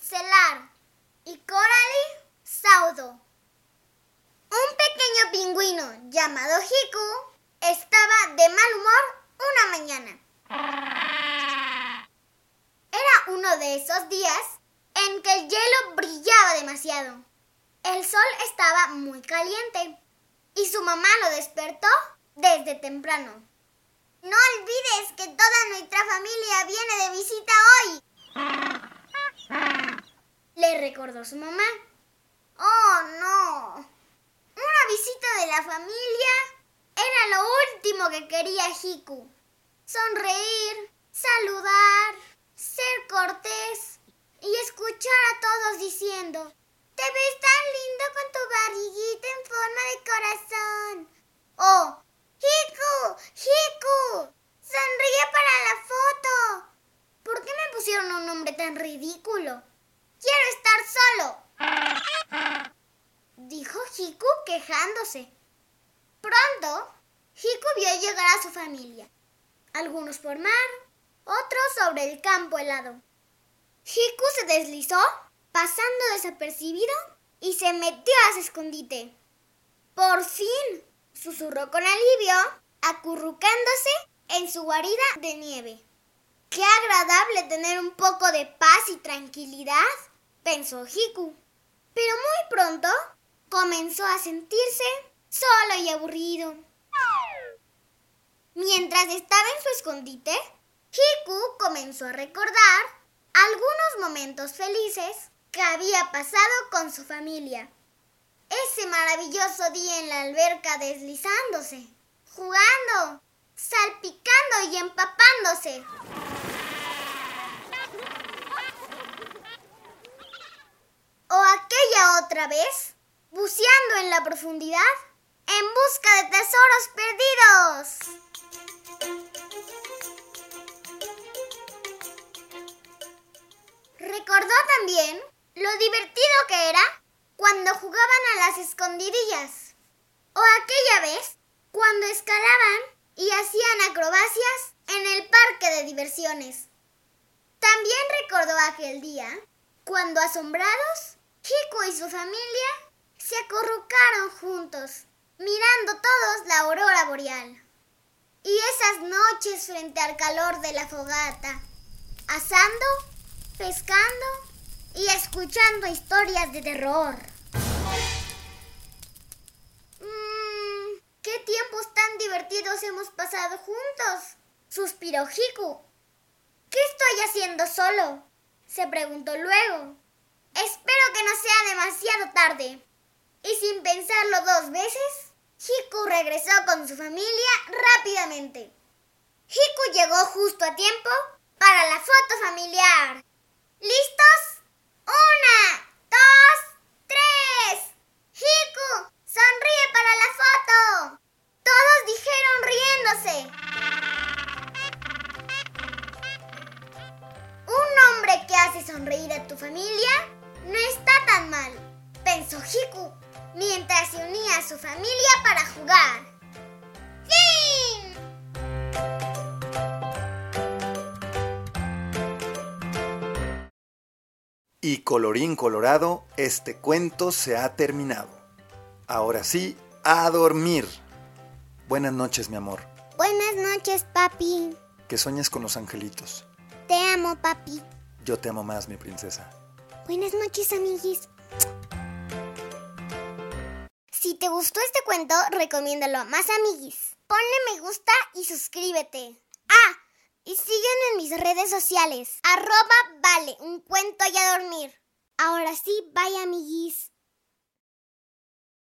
Snitzelar y Coralie Saudo. Un pequeño pingüino llamado Hiku estaba de mal humor una mañana. Era uno de esos días en que el hielo brillaba demasiado. El sol estaba muy caliente y su mamá lo despertó desde temprano. No olvides que toda nuestra familia viene de visita hoy. Recordó su mamá. Oh, no. Una visita de la familia era lo último que quería Hiku. Sonreír, saludar, ser cortés y escuchar a todos diciendo, te ves tan lindo con tu barriguita en forma de corazón. Oh, Hiku, Hiku, sonríe para la foto. ¿Por qué me pusieron un nombre tan ridículo? Solo. Dijo Hiku quejándose. Pronto, Hiku vio llegar a su familia. Algunos por mar, otros sobre el campo helado. Hiku se deslizó, pasando desapercibido, y se metió a su escondite. Por fin, susurró con alivio, acurrucándose en su guarida de nieve. Qué agradable tener un poco de paz y tranquilidad, pensó Hiku. Pero muy pronto comenzó a sentirse solo y aburrido. Mientras estaba en su escondite, Hiku comenzó a recordar algunos momentos felices que había pasado con su familia. Ese maravilloso día en la alberca deslizándose, jugando, salpicando y empapándose. O aquella otra vez, buceando en la profundidad en busca de tesoros perdidos. Recordó también lo divertido que era cuando jugaban a las escondidillas. O aquella vez cuando escalaban y hacían acrobacias en el parque de diversiones. También recordó aquel día cuando asombrados, Chico y su familia se acurrucaron juntos, mirando todos la aurora boreal. Y esas noches frente al calor de la fogata, asando, pescando y escuchando historias de terror. Mmm, qué tiempos tan divertidos hemos pasado juntos, suspiró Hiku. ¿Qué estoy haciendo solo? se preguntó luego. Espero que no sea demasiado tarde. Y sin pensarlo dos veces, Hiku regresó con su familia rápidamente. Hiku llegó justo a tiempo para la foto familiar. ¿Listos? Una, dos, tres. Hiku, sonríe para la foto. Todos dijeron riéndose. Un hombre que hace sonreír a tu familia no está tan mal, pensó Hiku, mientras se unía a su familia para jugar. ¡Fin! Y colorín colorado, este cuento se ha terminado. Ahora sí, a dormir. Buenas noches, mi amor. Buenas noches, papi. Que sueñes con los angelitos. Te amo, papi. Yo te amo más, mi princesa. Buenas noches, amiguis. Si te gustó este cuento, recomiéndalo a más amiguis. Ponle me gusta y suscríbete. Ah, y sígueme en mis redes sociales. Arroba vale, un cuento y a dormir. Ahora sí, bye amiguis.